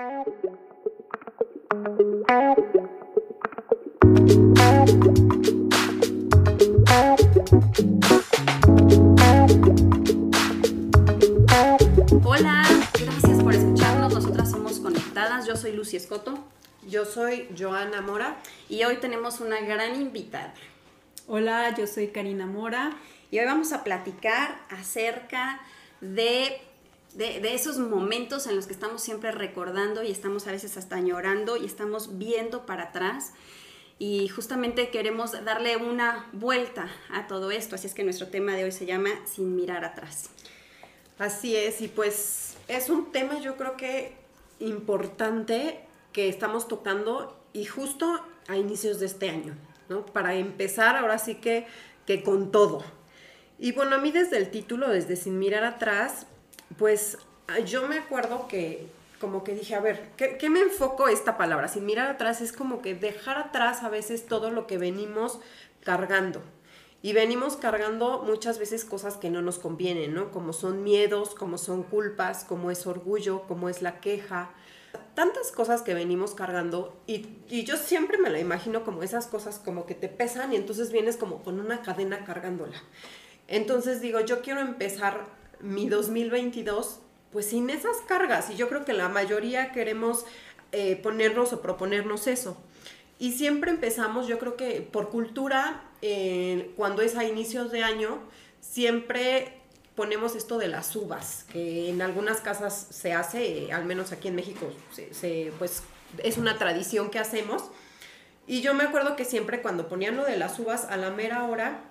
Hola, gracias por escucharnos. Nosotras somos Conectadas. Yo soy Lucy Escoto Yo soy Joana Mora. y hoy tenemos una gran invitada. Hola, yo soy Karina Mora. Y hoy vamos a platicar acerca de, de, esos momentos en los que estamos siempre recordando y estamos a veces hasta llorando y estamos viendo para atrás. Y justamente queremos darle una vuelta a todo esto. Así es que nuestro tema de hoy se llama Sin mirar atrás. Así es, y pues es un tema yo creo que importante que estamos tocando y justo a inicios de este año, ¿no? Para empezar ahora sí que, que con todo. Y bueno, a mí desde el título, desde Sin mirar atrás, pues yo me acuerdo que como que dije, a ver, ¿qué, qué me enfoco esta palabra? Sin mirar atrás es como que dejar atrás a veces todo lo que venimos cargando. Y venimos cargando muchas veces cosas que no nos convienen, ¿no? Como son miedos, como son culpas, como es orgullo, como es la queja. Tantas cosas que venimos cargando y, y yo siempre me la imagino como esas cosas como que te pesan y entonces vienes como con una cadena cargándola. Entonces digo, yo quiero empezar mi 2022 pues sin esas cargas y yo creo que la mayoría queremos eh, ponernos o proponernos eso. Y siempre empezamos, yo creo que por cultura, cuando es a inicios de año, siempre ponemos esto de las uvas, que en algunas casas se hace, eh, al menos aquí en México, pues es una tradición que hacemos. Y yo me acuerdo que siempre cuando ponían lo de las uvas a la mera hora,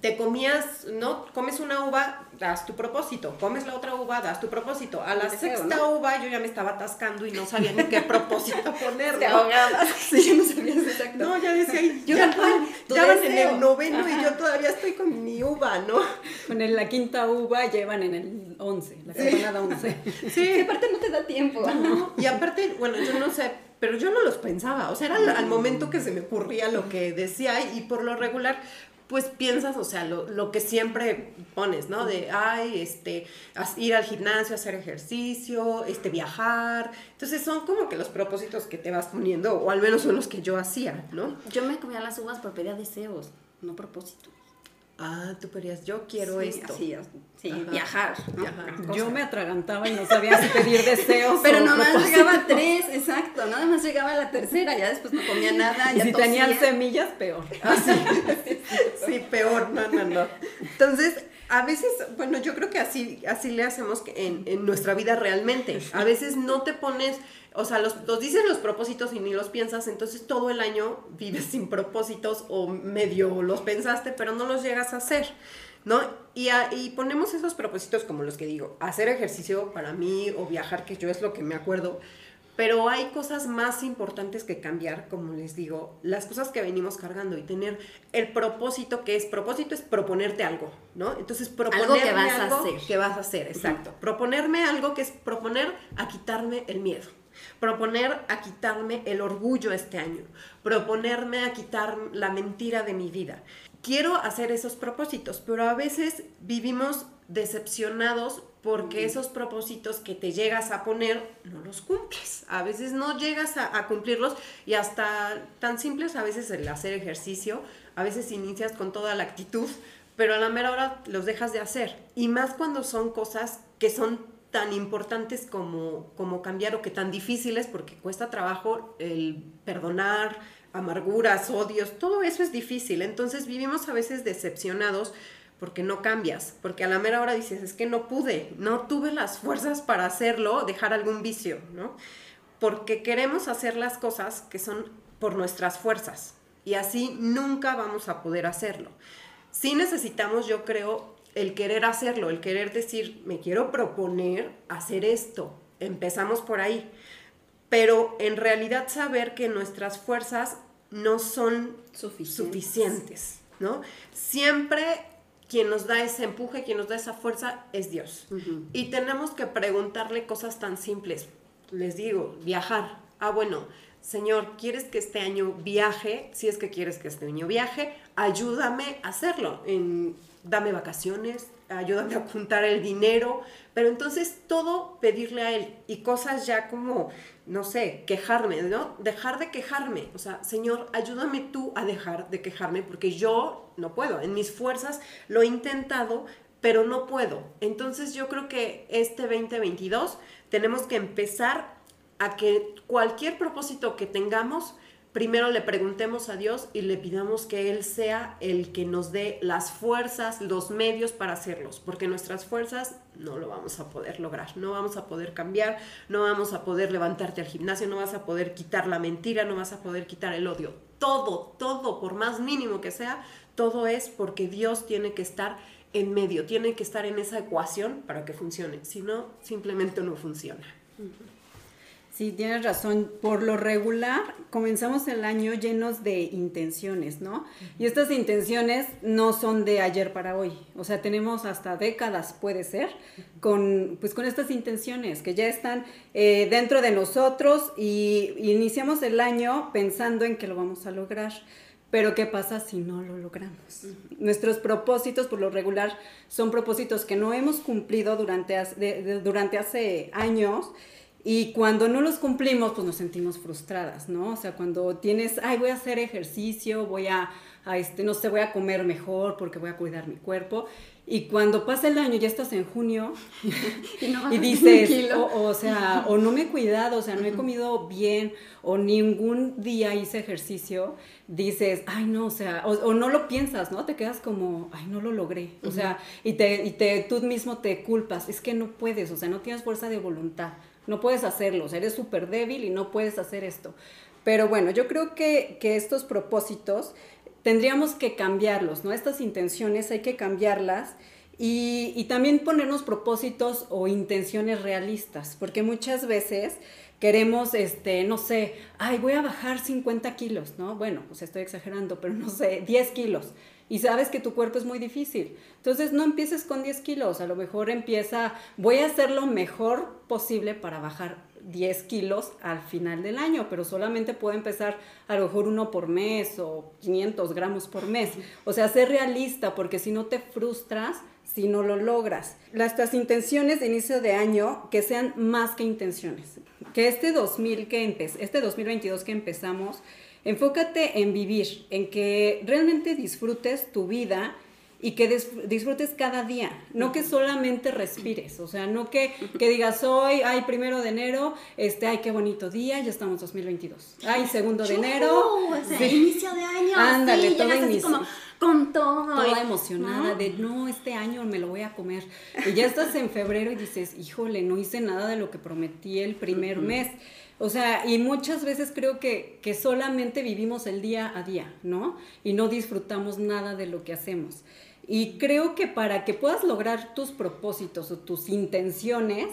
te comías, ¿no? Comes una uva, das tu propósito. Comes la otra uva, das tu propósito. A la Deseo, sexta ¿no? uva yo ya me estaba atascando y no sabía ni qué propósito poner. Te ahogabas. Sí, yo no sabía exacto. No, ya decía, "Ay, Yo ya, van- ya van en el noveno y yo todavía estoy con mi uva, ¿no? Con el- la quinta uva llevan en el 11, la campanada 11. Sí, aparte no te da tiempo. No, y aparte, bueno, yo no sé, pero yo no los pensaba, o sea, era al, al momento que se me ocurría lo que decía y por lo regular, pues piensas, o sea, lo, lo que siempre pones, ¿no? De, ay, este, ir al gimnasio, hacer ejercicio, este, viajar. Entonces son como que los propósitos que te vas poniendo, o al menos son los que yo hacía, ¿no? Yo me comía las uvas por pedía deseos, no propósitos. Ah, tú querías, yo quiero Sí, esto. así, sí, Ajá. viajar. Yo me atragantaba y no sabía si pedir deseos Pero nomás propósitos. llegaba a tres, exacto. Nada más llegaba la tercera, ya después no comía nada. Y si tenían tosía. semillas, peor. Sí, peor, no, no, no. Entonces, a veces, bueno, yo creo que así, así le hacemos en, en nuestra vida realmente. A veces no te pones, o sea, los, los dices los propósitos y ni los piensas, entonces todo el año vives sin propósitos o medio los pensaste, pero no los llegas a hacer. ¿No? Y, a- y ponemos esos propósitos como los que digo, hacer ejercicio para mí o viajar, que yo es lo que me acuerdo, pero hay cosas más importantes que cambiar, como les digo, las cosas que venimos cargando y tener el propósito que es, propósito es proponerte algo, ¿no? Entonces, proponerme que vas a algo hacer. que vas a hacer, exacto. Proponerme algo que es proponer a quitarme el miedo. Proponer a quitarme el orgullo este año. Proponerme a quitar la mentira de mi vida. Quiero hacer esos propósitos, pero a veces vivimos decepcionados porque esos propósitos que te llegas a poner no los cumples. A veces no llegas a, a cumplirlos y hasta tan simples a veces el hacer ejercicio, a veces inicias con toda la actitud, pero a la mera hora los dejas de hacer. Y más cuando son cosas que son tan importantes como, como cambiar o que tan difíciles porque cuesta trabajo el perdonar, amarguras, odios, todo eso es difícil. Entonces vivimos a veces decepcionados porque no cambias, porque a la mera hora dices, es que no pude, no tuve las fuerzas para hacerlo, dejar algún vicio, ¿no? Porque queremos hacer las cosas que son por nuestras fuerzas y así nunca vamos a poder hacerlo. Sí necesitamos, yo creo, el querer hacerlo, el querer decir, me quiero proponer hacer esto. Empezamos por ahí. Pero en realidad saber que nuestras fuerzas no son Suficientes. suficientes, ¿no? Siempre quien nos da ese empuje, quien nos da esa fuerza es Dios. Y tenemos que preguntarle cosas tan simples. Les digo, viajar. Ah, bueno, Señor, ¿quieres que este año viaje? Si es que quieres que este año viaje, ayúdame a hacerlo. En, dame vacaciones, ayúdame a juntar el dinero, pero entonces todo pedirle a Él y cosas ya como, no sé, quejarme, ¿no? Dejar de quejarme, o sea, Señor, ayúdame tú a dejar de quejarme porque yo no puedo, en mis fuerzas lo he intentado, pero no puedo. Entonces yo creo que este 2022 tenemos que empezar a que cualquier propósito que tengamos, primero le preguntemos a Dios y le pidamos que Él sea el que nos dé las fuerzas, los medios para hacerlos, porque nuestras fuerzas no lo vamos a poder lograr, no vamos a poder cambiar, no vamos a poder levantarte al gimnasio, no vas a poder quitar la mentira, no vas a poder quitar el odio. Todo, todo, por más mínimo que sea, todo es porque Dios tiene que estar en medio, tiene que estar en esa ecuación para que funcione, si no, simplemente no funciona. Sí, tienes razón. Por lo regular, comenzamos el año llenos de intenciones, ¿no? Y estas intenciones no son de ayer para hoy. O sea, tenemos hasta décadas, puede ser, con, pues, con estas intenciones que ya están eh, dentro de nosotros y iniciamos el año pensando en que lo vamos a lograr. Pero ¿qué pasa si no lo logramos? Nuestros propósitos, por lo regular, son propósitos que no hemos cumplido durante, durante hace años y cuando no los cumplimos, pues nos sentimos frustradas, ¿no? O sea, cuando tienes, ay, voy a hacer ejercicio, voy a, este, no sé, voy a comer mejor porque voy a cuidar mi cuerpo. Y cuando pasa el año, ya estás en junio y, dices, o, sea, o no me he cuidado, o sea, no he comido bien, o ningún día hice ejercicio, dices, ay, no, o sea, o, no lo piensas, ¿no? Te quedas como, ay, no lo logré, o sea, y, te, y te, tú mismo te culpas, es que no puedes, o sea, no tienes fuerza de voluntad no puedes hacerlo, eres súper débil y no puedes hacer esto. Pero bueno, yo creo que, estos propósitos tendríamos que cambiarlos, ¿no? Estas intenciones hay que cambiarlas y, y, también ponernos propósitos o intenciones realistas, porque muchas veces queremos, este, no sé, ay, voy a bajar 50 kilos, ¿no? Bueno, pues estoy exagerando, pero no sé, 10 kilos y sabes que tu cuerpo es muy difícil. Entonces no empieces con 10 kilos, a lo mejor empieza, voy a hacer lo mejor posible para bajar 10 kilos al final del año, pero solamente puedo empezar a lo mejor uno por mes o 500 gramos por mes. O sea, ser realista, porque si no te frustras si no lo logras. Las intenciones de inicio de año que sean más que intenciones. Que este 2000 que este 2022 que empezamos Enfócate en vivir, en que realmente disfrutes tu vida y que disfrutes cada día, no que solamente respires, o sea, no que, que, digas hoy, ay, primero de enero, este, ay, qué bonito día, ya estamos 2022, ay, segundo de enero, inicio de año, ándale, sí, todo inicio. Como, con todo. Toda emocionada de, no, este año me lo voy a comer. Y ya estás en febrero y dices, híjole, no hice nada de lo que prometí el primer mes. O sea, y muchas veces creo que, que solamente vivimos el día a día, ¿no? Y no disfrutamos nada de lo que hacemos. Y creo que para que puedas lograr tus propósitos o tus intenciones,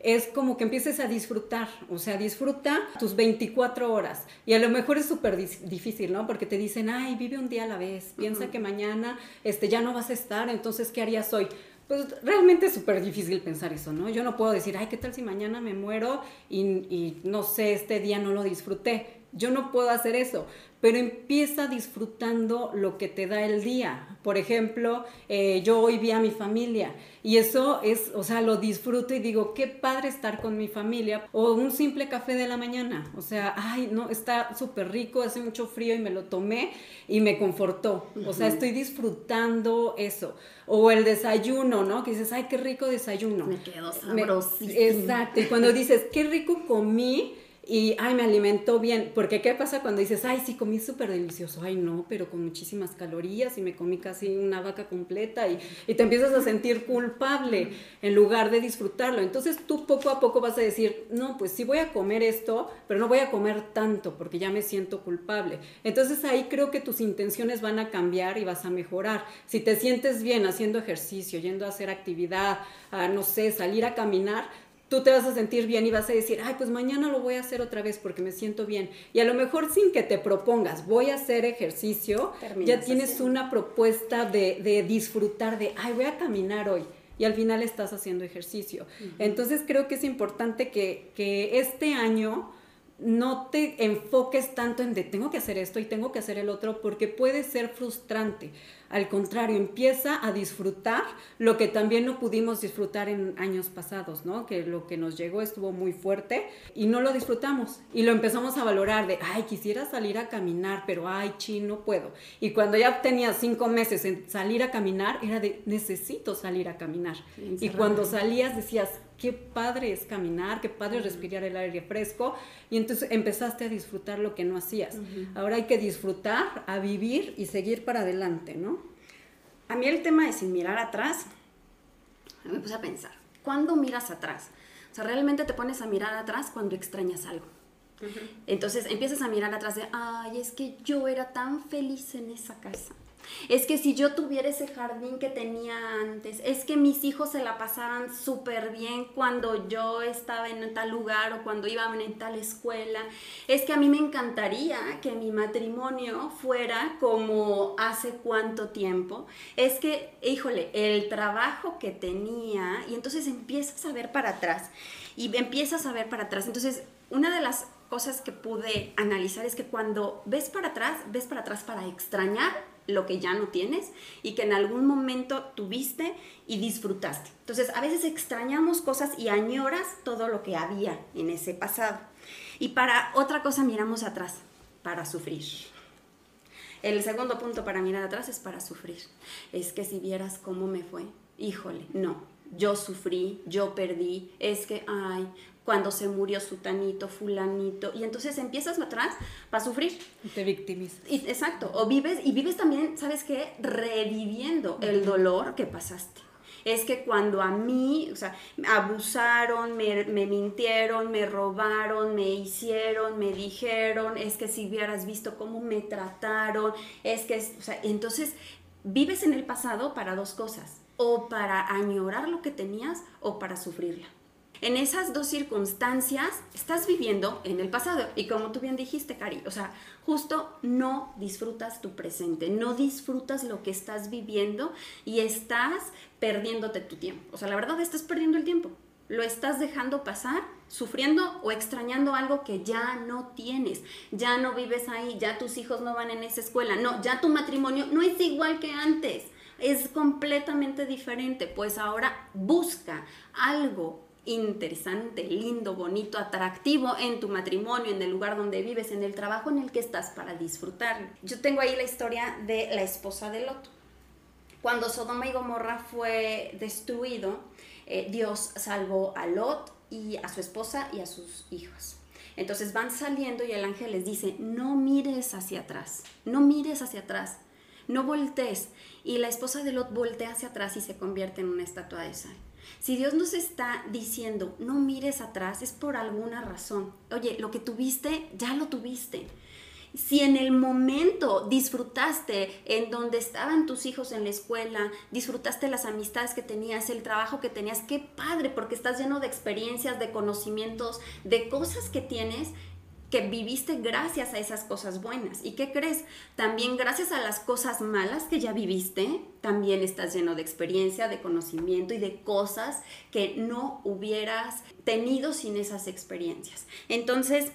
es como que empieces a disfrutar, o sea, disfruta tus 24 horas. Y a lo mejor es súper difícil, ¿no? Porque te dicen, ay, vive un día a la vez, piensa que mañana este, ya no vas a estar, entonces, ¿qué harías hoy? Pues realmente es súper difícil pensar eso, ¿no? Yo no puedo decir, ay, ¿qué tal si mañana me muero y, y, no sé, este día no lo disfruté? Yo no puedo hacer eso, pero empieza disfrutando lo que te da el día. Por ejemplo, eh, yo hoy vi a mi familia y eso es, o sea, lo disfruto y digo, qué padre estar con mi familia. O un simple café de la mañana, o sea, ay, no, está súper rico, hace mucho frío y me lo tomé y me confortó. O sea, estoy disfrutando eso. O el desayuno, ¿no? Que dices, ay, qué rico desayuno. Me quedo sabrosísimo. exacto. Y cuando dices, qué rico comí, y, ay, me alimentó bien, porque ¿qué pasa cuando dices, ay, sí, comí súper delicioso? Ay, no, pero con muchísimas calorías y me comí casi una vaca completa y, y, te empiezas a sentir culpable en lugar de disfrutarlo. Entonces tú poco a poco vas a decir, no, pues sí voy a comer esto, pero no voy a comer tanto porque ya me siento culpable. Entonces ahí creo que tus intenciones van a cambiar y vas a mejorar. Si te sientes bien haciendo ejercicio, yendo a hacer actividad, a, no sé, salir a caminar, tú te vas a sentir bien y vas a decir, ay, pues mañana lo voy a hacer otra vez porque me siento bien. Y a lo mejor sin que te propongas, voy a hacer ejercicio, ya tienes una propuesta de, disfrutar de, ay, voy a caminar hoy. Y al final estás haciendo ejercicio. Entonces creo que es importante que, que este año no te enfoques tanto en de tengo que hacer esto y tengo que hacer el otro porque puede ser frustrante. Al contrario, empieza a disfrutar lo que también no pudimos disfrutar en años pasados, ¿no? Que lo que nos llegó estuvo muy fuerte y no lo disfrutamos y lo empezamos a valorar de, ay, quisiera salir a caminar, pero ay, chi, no puedo. Y cuando ya tenía cinco meses en salir a caminar, era de, necesito salir a caminar. y cuando salías decías, qué padre es caminar, qué padre es respirar el aire fresco. Y entonces empezaste a disfrutar lo que no hacías. Ahora hay que disfrutar, a vivir y seguir para adelante, ¿no? A mí el tema de sin mirar atrás, me puse a pensar, ¿cuándo miras atrás? O sea, realmente te pones a mirar atrás cuando extrañas algo. Entonces empiezas a mirar atrás de, ay, es que yo era tan feliz en esa casa es que si yo tuviera ese jardín que tenía antes, es que mis hijos se la pasaban súper bien cuando yo estaba en tal lugar o cuando iban en tal escuela, es que a mí me encantaría que mi matrimonio fuera como hace cuánto tiempo, es que, híjole, el trabajo que tenía, y entonces empiezas a ver para atrás, y empiezas a ver para atrás, entonces una de las cosas que pude analizar es que cuando ves para atrás, ves para atrás para extrañar lo que ya no tienes y que en algún momento tuviste y disfrutaste. Entonces, a veces extrañamos cosas y añoras todo lo que había en ese pasado. Y para otra cosa miramos atrás, para sufrir. El segundo punto para mirar atrás es para sufrir. Es que si vieras cómo me fue, híjole, no, yo sufrí, yo perdí, es que, ay, cuando se murió sutanito, fulanito, y entonces empiezas atrás para sufrir. Y te victimizas. Y, exacto, o vives, y vives también, ¿sabes qué? Reviviendo el dolor que pasaste. Es que cuando a mí, o sea, abusaron, me, me, mintieron, me robaron, me hicieron, me dijeron, es que si hubieras visto cómo me trataron, es que, o sea, entonces vives en el pasado para dos cosas, o para añorar lo que tenías o para sufrirla. En esas dos circunstancias estás viviendo en el pasado y como tú bien dijiste, Cari, o sea, justo no disfrutas tu presente, no disfrutas lo que estás viviendo y estás perdiéndote tu tiempo. O sea, la verdad estás perdiendo el tiempo. Lo estás dejando pasar, sufriendo o extrañando algo que ya no tienes. Ya no vives ahí, ya tus hijos no van en esa escuela. No, ya tu matrimonio no es igual que antes. Es completamente diferente. Pues ahora busca algo interesante, lindo, bonito, atractivo en tu matrimonio, en el lugar donde vives, en el trabajo en el que estás para disfrutar. Yo tengo ahí la historia de la esposa de Lot. Cuando Sodoma y Gomorra fue destruido, eh, Dios salvó a Lot y a su esposa y a sus hijos. Entonces van saliendo y el ángel les dice, no mires hacia atrás, no mires hacia atrás, no voltees. Y la esposa de Lot voltea hacia atrás y se convierte en una estatua de sal. Si Dios nos está diciendo, no mires atrás, es por alguna razón. Oye, lo que tuviste, ya lo tuviste. Si en el momento disfrutaste en donde estaban tus hijos en la escuela, disfrutaste las amistades que tenías, el trabajo que tenías, qué padre, porque estás lleno de experiencias, de conocimientos, de cosas que tienes que viviste gracias a esas cosas buenas. ¿Y qué crees? También gracias a las cosas malas que ya viviste, también estás lleno de experiencia, de conocimiento y de cosas que no hubieras tenido sin esas experiencias. Entonces,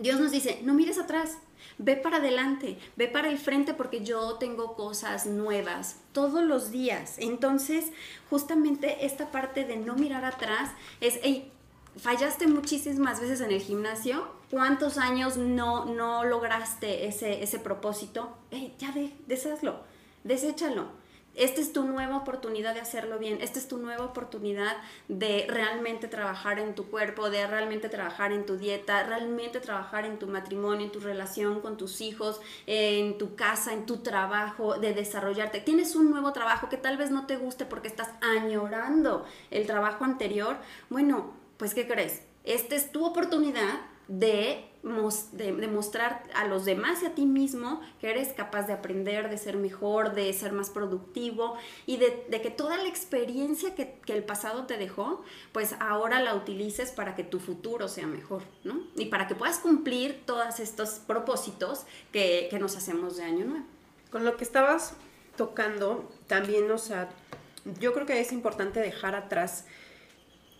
Dios nos dice, no mires atrás, ve para adelante, ve para el frente porque yo tengo cosas nuevas todos los días. Entonces, justamente esta parte de no mirar atrás es, hey, fallaste muchísimas veces en el gimnasio, ¿cuántos años no, no lograste ese, ese propósito? Hey, ya de, deshazlo, deséchalo. Esta es tu nueva oportunidad de hacerlo bien, esta es tu nueva oportunidad de realmente trabajar en tu cuerpo, de realmente trabajar en tu dieta, realmente trabajar en tu matrimonio, en tu relación con tus hijos, en tu casa, en tu trabajo, de desarrollarte. Tienes un nuevo trabajo que tal vez no te guste porque estás añorando el trabajo anterior. Bueno, pues ¿qué crees? Esta es tu oportunidad de, mostrar a los demás y a ti mismo que eres capaz de aprender, de ser mejor, de ser más productivo y de, que toda la experiencia que, el pasado te dejó, pues ahora la utilices para que tu futuro sea mejor, ¿no? Y para que puedas cumplir todos estos propósitos que, que nos hacemos de año nuevo. Con lo que estabas tocando, también, o sea, yo creo que es importante dejar atrás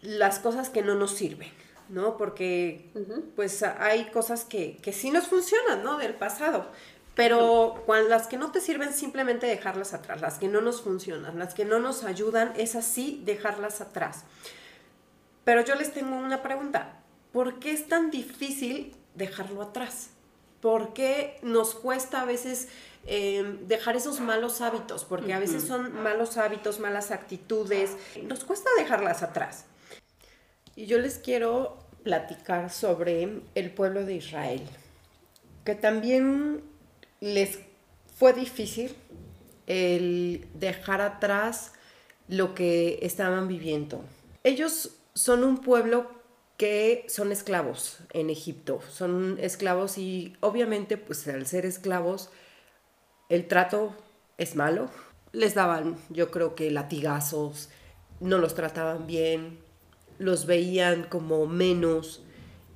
las cosas que no nos sirven, ¿no? Porque pues hay cosas que, que sí nos funcionan, ¿no? Del pasado. Pero las que no te sirven, simplemente dejarlas atrás. Las que no nos funcionan, las que no nos ayudan, es así dejarlas atrás. Pero yo les tengo una pregunta. ¿Por qué es tan difícil dejarlo atrás? ¿Por qué nos cuesta a veces em, dejar esos malos hábitos? Porque a veces son malos hábitos, malas actitudes. Nos cuesta dejarlas atrás. Y yo les quiero platicar sobre el pueblo de Israel, que también les fue difícil el dejar atrás lo que estaban viviendo. Ellos son un pueblo que son esclavos en Egipto, son esclavos y obviamente pues al ser esclavos el trato es malo. Les daban yo creo que latigazos, no los trataban bien, los veían como menos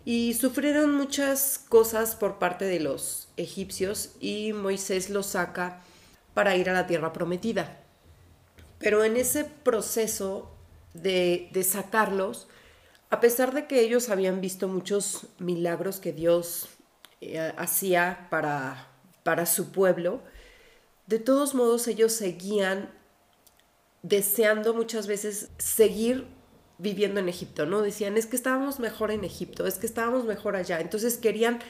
y sufrieron muchas cosas por parte de los egipcios y Moisés los saca para ir a la tierra prometida. Pero en ese proceso de, sacarlos, a pesar de que ellos habían visto muchos milagros que Dios eh, hacía para, para su pueblo, de todos modos ellos seguían deseando muchas veces seguir viviendo en Egipto, ¿no? Decían, es que estábamos mejor en Egipto, es que estábamos mejor allá. Entonces querían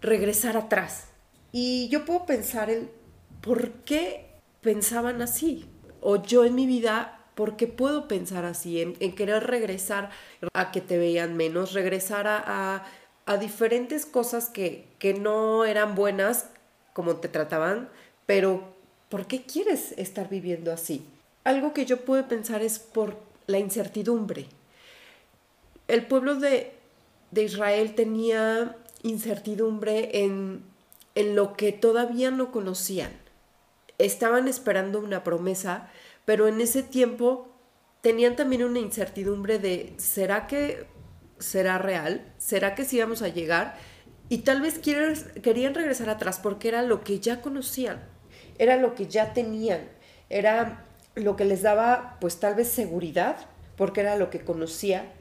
regresar atrás. Y yo puedo pensar en por qué pensaban así. O yo en mi vida, ¿por qué puedo pensar así? En, querer regresar a que te vean menos, regresar a, a, diferentes cosas que, que no eran buenas como te trataban, pero ¿por qué quieres estar viviendo así? Algo que yo puedo pensar es por la incertidumbre. El pueblo de, Israel tenía incertidumbre en, en lo que todavía no conocían. Estaban esperando una promesa, pero en ese tiempo tenían también una incertidumbre de ¿será que será real? ¿Será que sí vamos a llegar? Y tal vez querían regresar atrás porque era lo que ya conocían, era lo que ya tenían, era lo que les daba pues tal vez seguridad, porque era lo que conocía,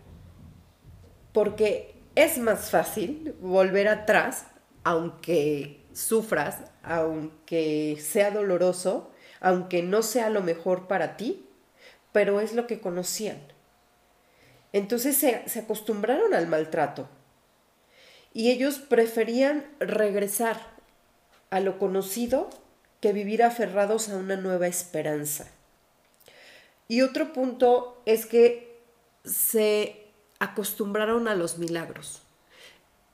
porque es más fácil volver atrás, aunque sufras, aunque sea doloroso, aunque no sea lo mejor para ti, pero es lo que conocían. Entonces se, se acostumbraron al maltrato y ellos preferían regresar a lo conocido que vivir aferrados a una nueva esperanza. Y otro punto es que se acostumbraron a los milagros.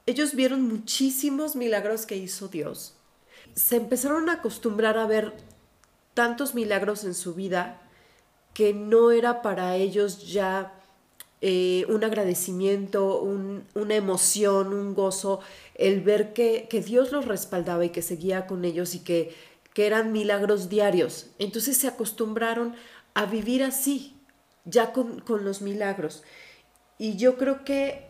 Ellos vieron muchísimos milagros que hizo Dios. Se empezaron a acostumbrar a ver tantos milagros en su vida que no era para ellos ya eh, un agradecimiento, una emoción, un gozo, el ver que, Dios los respaldaba y que seguía con ellos y que, que eran milagros diarios. Entonces se acostumbraron a vivir así, ya con, los milagros. Y yo creo que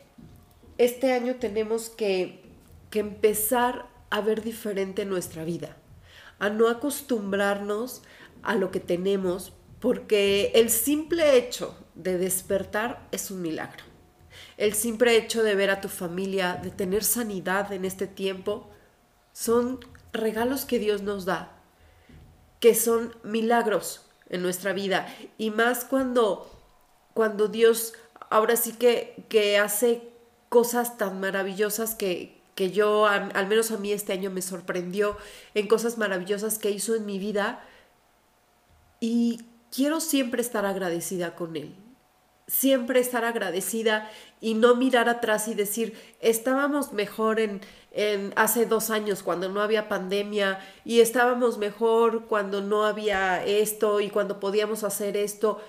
este año tenemos que, que empezar a ver diferente nuestra vida, a no acostumbrarnos a lo que tenemos, porque el simple hecho de despertar es un milagro. El simple hecho de ver a tu familia, de tener sanidad en este tiempo, son regalos que Dios nos da, que son milagros en nuestra vida. Y más cuando, cuando Dios ahora sí que, que hace cosas tan maravillosas que, que yo, al menos a mí este año me sorprendió en cosas maravillosas que hizo en mi vida. Y quiero siempre estar agradecida con Él. Siempre estar agradecida y no mirar atrás y decir, estábamos mejor en, hace dos años cuando no había pandemia y estábamos mejor cuando no había esto y cuando podíamos hacer esto.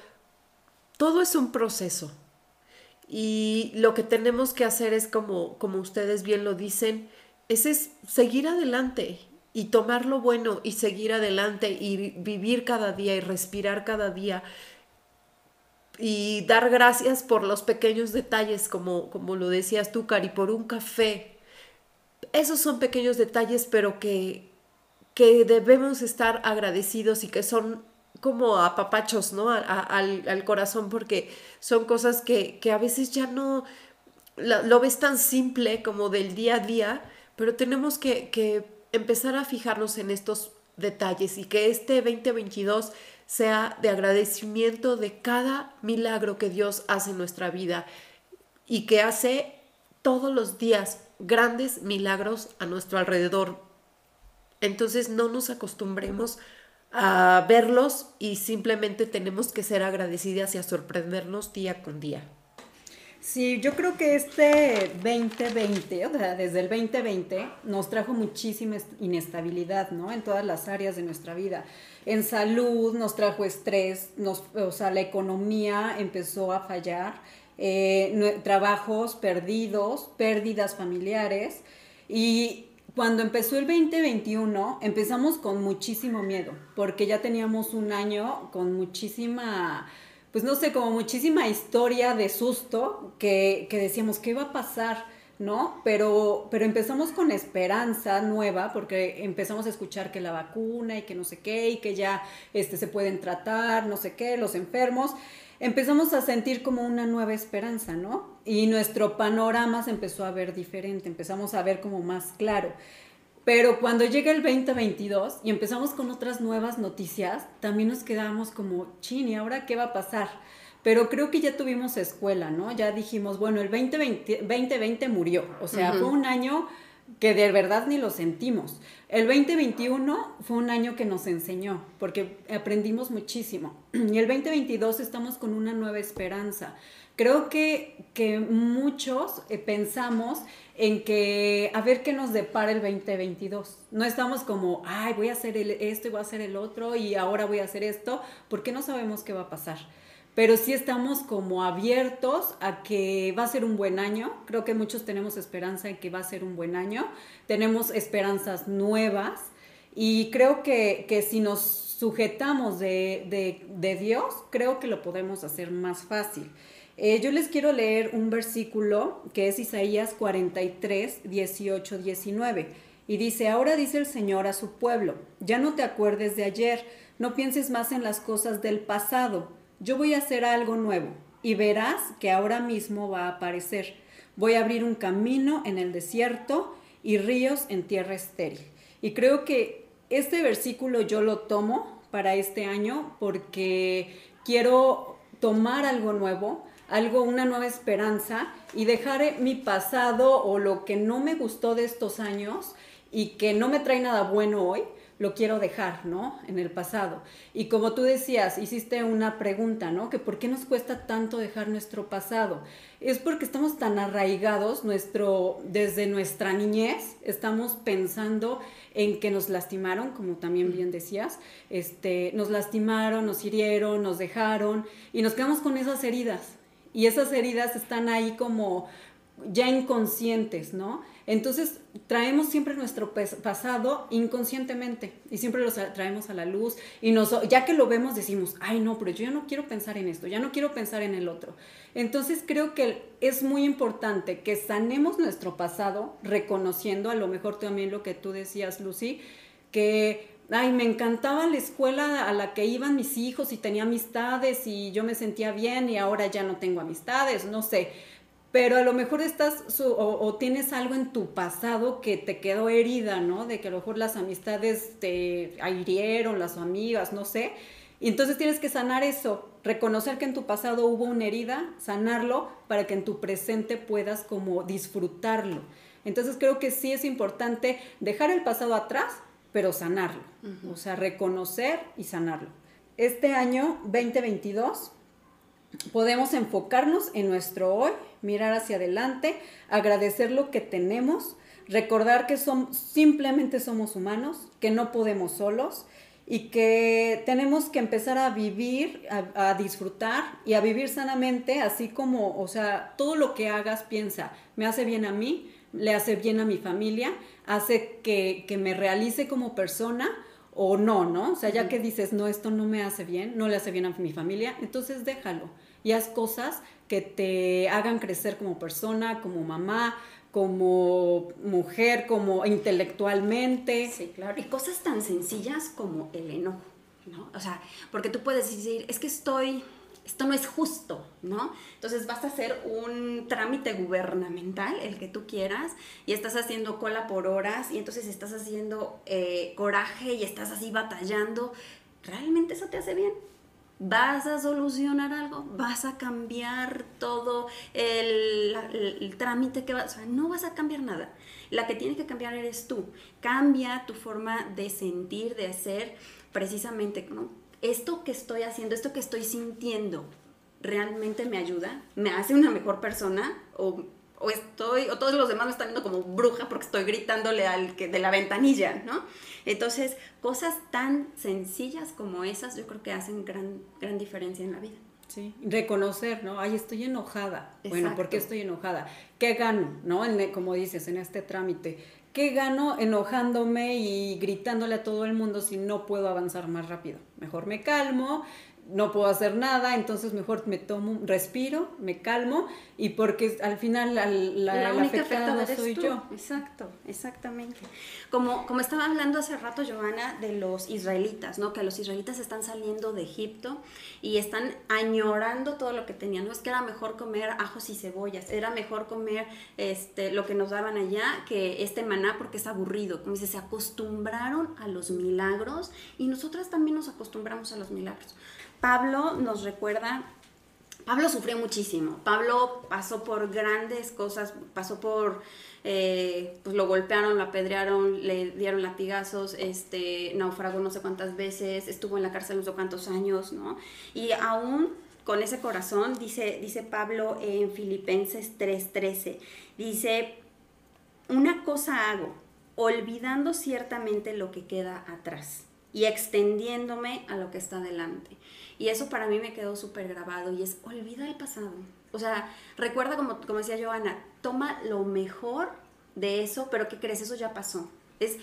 Todo es un proceso. Y lo que tenemos que hacer es, como, como ustedes bien lo dicen, es, es seguir adelante y tomar lo bueno y seguir adelante y vivir cada día y respirar cada día y dar gracias por los pequeños detalles, como, como lo decías tú, Cari, por un café, esos son pequeños detalles, pero que, que debemos estar agradecidos y que son como apapachos, ¿no? al, corazón, porque son cosas que, a veces ya no, lo, ves tan simple como del día a día, pero tenemos que, que empezar a fijarnos en estos detalles y que este 2022 sea de agradecimiento de cada milagro que Dios hace en nuestra vida y que hace todos los días grandes milagros a nuestro alrededor. Entonces no nos acostumbremos a verlos y simplemente tenemos que ser agradecidas y a sorprendernos día con día. Sí, yo creo que este 2020, o sea, desde el 2020, nos trajo muchísima inestabilidad, ¿no? En todas las áreas de nuestra vida. En salud nos trajo estrés, nos, o sea, la economía empezó a fallar, eh, trabajos perdidos, pérdidas familiares. Y cuando empezó el 2021, empezamos con muchísimo miedo, porque ya teníamos un año con muchísima pues no sé, como muchísima historia de susto que, que decíamos, ¿qué iba a pasar? ¿no? Pero, pero empezamos con esperanza nueva porque empezamos a escuchar que la vacuna y que no sé qué y que ya este, se pueden tratar, no sé qué, los enfermos. Empezamos a sentir como una nueva esperanza, ¿no? Y nuestro panorama se empezó a ver diferente, empezamos a ver como más claro. Pero cuando llega el 2022 y empezamos con otras nuevas noticias, también nos quedamos como, chin, ¿y ahora qué va a pasar? Pero creo que ya tuvimos escuela, ¿no? Ya dijimos, bueno, el 2020, 2020 murió, o sea, fue un año que de verdad ni lo sentimos. El 2021 fue un año que nos enseñó, porque aprendimos muchísimo. Y el 2022 estamos con una nueva esperanza. Creo que, que muchos eh, pensamos en que a ver qué nos depara el 2022. No estamos como, ay, voy a hacer esto y voy a hacer el otro y ahora voy a hacer esto, porque no sabemos qué va a pasar. Pero sí estamos como abiertos a que va a ser un buen año. Creo que muchos tenemos esperanza en que va a ser un buen año. Tenemos esperanzas nuevas y creo que, que si nos sujetamos de, de, de Dios, creo que lo podemos hacer más fácil. Eh, yo les quiero leer un versículo que es Isaías 43, 18, 19. Y dice, ahora dice el Señor a su pueblo, ya no te acuerdes de ayer, no pienses más en las cosas del pasado, yo voy a hacer algo nuevo y verás que ahora mismo va a aparecer. Voy a abrir un camino en el desierto y ríos en tierra estéril. Y creo que este versículo yo lo tomo para este año porque quiero tomar algo nuevo, algo, una nueva esperanza y dejar eh, mi pasado o lo que no me gustó de estos años y que no me trae nada bueno hoy, lo quiero dejar, ¿no? En el pasado. Y como tú decías, hiciste una pregunta, ¿no? Que por qué nos cuesta tanto dejar nuestro pasado. Es porque estamos tan arraigados, nuestro, desde nuestra niñez, estamos pensando en que nos lastimaron, como también bien decías, este, nos lastimaron, nos hirieron, nos dejaron, y nos quedamos con esas heridas y esas heridas están ahí como ya inconscientes, ¿no? Entonces traemos siempre nuestro pasado inconscientemente y siempre lo traemos a la luz y nos, ya que lo vemos decimos, ay no, pero yo ya no quiero pensar en esto, ya no quiero pensar en el otro. Entonces creo que es muy importante que sanemos nuestro pasado reconociendo a lo mejor también lo que tú decías, Lucy, que ay, me encantaba la escuela a la que iban mis hijos y tenía amistades y yo me sentía bien y ahora ya no tengo amistades, no sé. Pero a lo mejor estás o, tienes algo en tu pasado que te quedó herida, ¿no? De que a lo mejor las amistades te hirieron, las amigas, no sé. Y entonces tienes que sanar eso, reconocer que en tu pasado hubo una herida, sanarlo para que en tu presente puedas como disfrutarlo. Entonces creo que sí es importante dejar el pasado atrás, pero sanarlo, o sea, reconocer y sanarlo. Este año 2022 podemos enfocarnos en nuestro hoy, mirar hacia adelante, agradecer lo que tenemos, recordar que simplemente somos humanos, que no podemos solos y que tenemos que empezar a vivir, a, a, disfrutar y a vivir sanamente, así como, o sea, todo lo que hagas, piensa, me hace bien a mí, le hace bien a mi familia, hace que, me realice como persona o no, ¿no? O sea, ya que dices, no, esto no me hace bien, no le hace bien a mi familia, entonces déjalo y haz cosas que te hagan crecer como persona, como mamá, como mujer, como intelectualmente. Sí, claro. Y cosas tan sencillas como el enojo, ¿no? O sea, porque tú puedes decir, es que estoy esto no es justo, ¿no? Entonces vas a hacer un trámite gubernamental, el que tú quieras, y estás haciendo cola por horas, y entonces estás haciendo eh, coraje y estás así batallando. ¿Realmente eso te hace bien? Vas a solucionar algo, vas a cambiar todo el, trámite que vas, o sea, no vas a cambiar nada. La que tiene que cambiar eres tú. Cambia tu forma de sentir, de hacer, precisamente, ¿no? Esto que estoy haciendo, esto que estoy sintiendo, ¿realmente me ayuda? ¿Me hace una mejor persona? ¿O, o estoy, o todos los demás me están viendo como bruja porque estoy gritándole al que de la ventanilla, ¿no? Entonces, cosas tan sencillas como esas yo creo que hacen gran, gran diferencia en la vida. Sí, reconocer, ¿no? Ay, estoy enojada. Bueno, ¿por qué estoy enojada? ¿Qué gano, no? En, como dices, en este trámite. ¿Qué gano enojándome y gritándole a todo el mundo si no puedo avanzar más rápido? Mejor me calmo, no puedo hacer nada, entonces mejor me tomo, respiro, me calmo y porque al final la, la, única afectada, soy yo. Exacto, exactamente. Como, como estaba hablando hace rato, Joana, de los israelitas, ¿no? Que los israelitas están saliendo de Egipto y están añorando todo lo que tenían. No es que era mejor comer ajos y cebollas, era mejor comer este, lo que nos daban allá que este maná porque es aburrido. Como dice, se acostumbraron a los milagros y nosotras también nos acostumbramos a los milagros. Pablo nos recuerda, Pablo sufrió muchísimo, Pablo pasó por grandes cosas, pasó por, eh, pues lo golpearon, lo apedrearon, le dieron latigazos, este, naufragó no sé cuántas veces, estuvo en la cárcel no sé cuántos años, ¿no? Y aún con ese corazón, dice, dice Pablo en Filipenses 3:13, dice, una cosa hago, olvidando ciertamente lo que queda atrás y extendiéndome a lo que está delante. Y eso para mí me quedó súper grabado y es olvida el pasado. O sea, recuerda como, como decía Joana, toma lo mejor de eso, pero ¿qué crees? Eso ya pasó. Es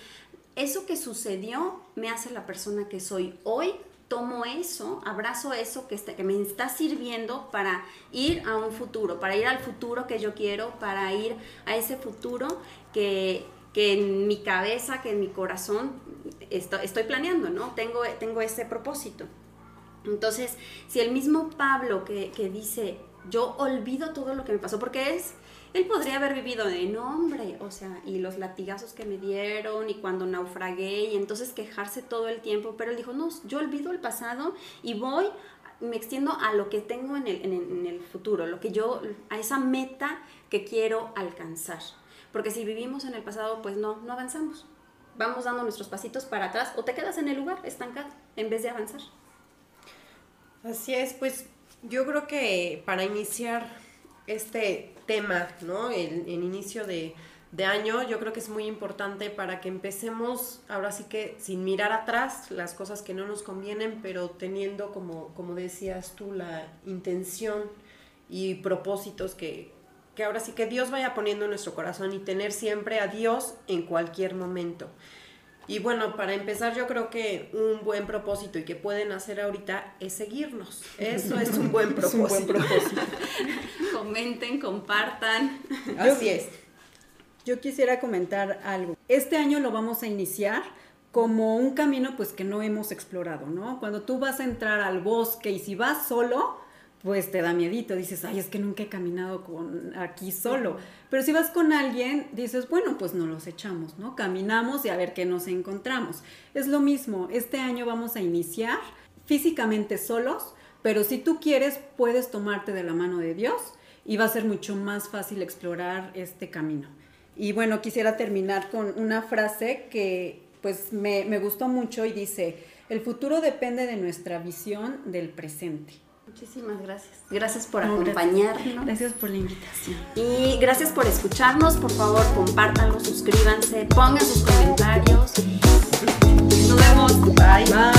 eso que sucedió me hace la persona que soy hoy. Tomo eso, abrazo eso que, está, que me está sirviendo para ir a un futuro, para ir al futuro que yo quiero, para ir a ese futuro que, que en mi cabeza, que en mi corazón estoy, estoy planeando, ¿no? Tengo, tengo ese propósito. Entonces, si el mismo Pablo que, dice, yo olvido todo lo que me pasó, porque es, él podría haber vivido en hombre, o sea, y los latigazos que me dieron y cuando naufragué y entonces quejarse todo el tiempo, pero él dijo, no, yo olvido el pasado y voy, me extiendo a lo que tengo en el, en el futuro, lo que yo, a esa meta que quiero alcanzar. Porque si vivimos en el pasado, pues no, no avanzamos. Vamos dando nuestros pasitos para atrás o te quedas en el lugar estancado en vez de avanzar. Así es, pues yo creo que para iniciar este tema, ¿no? El, inicio de, año, yo creo que es muy importante para que empecemos, ahora sí que sin mirar atrás las cosas que no nos convienen, pero teniendo, como, como decías tú, la intención y propósitos que, que ahora sí que Dios vaya poniendo en nuestro corazón y tener siempre a Dios en cualquier momento. Y bueno, para empezar, yo creo que un buen propósito y que pueden hacer ahorita es seguirnos. Eso es un buen propósito. un buen propósito. Comenten, compartan. Así es. Yo quisiera comentar algo. Este año lo vamos a iniciar como un camino pues que no hemos explorado, ¿no? Cuando tú vas a entrar al bosque y si vas solo, pues te da miedito, dices, ay, es que nunca he caminado con aquí solo. Pero si vas con alguien, dices, bueno, pues no los echamos, ¿no? Caminamos y a ver qué nos encontramos. Es lo mismo, este año vamos a iniciar físicamente solos, pero si tú quieres, puedes tomarte de la mano de Dios y va a ser mucho más fácil explorar este camino. Y bueno, quisiera terminar con una frase que pues me, me gustó mucho y dice, el futuro depende de nuestra visión del presente. Muchísimas gracias. Gracias por acompañarnos. Gracias. por la invitación. Y gracias por escucharnos. Por favor, compártanlo, suscríbanse, pongan sus comentarios. Nos vemos. Bye. Bye.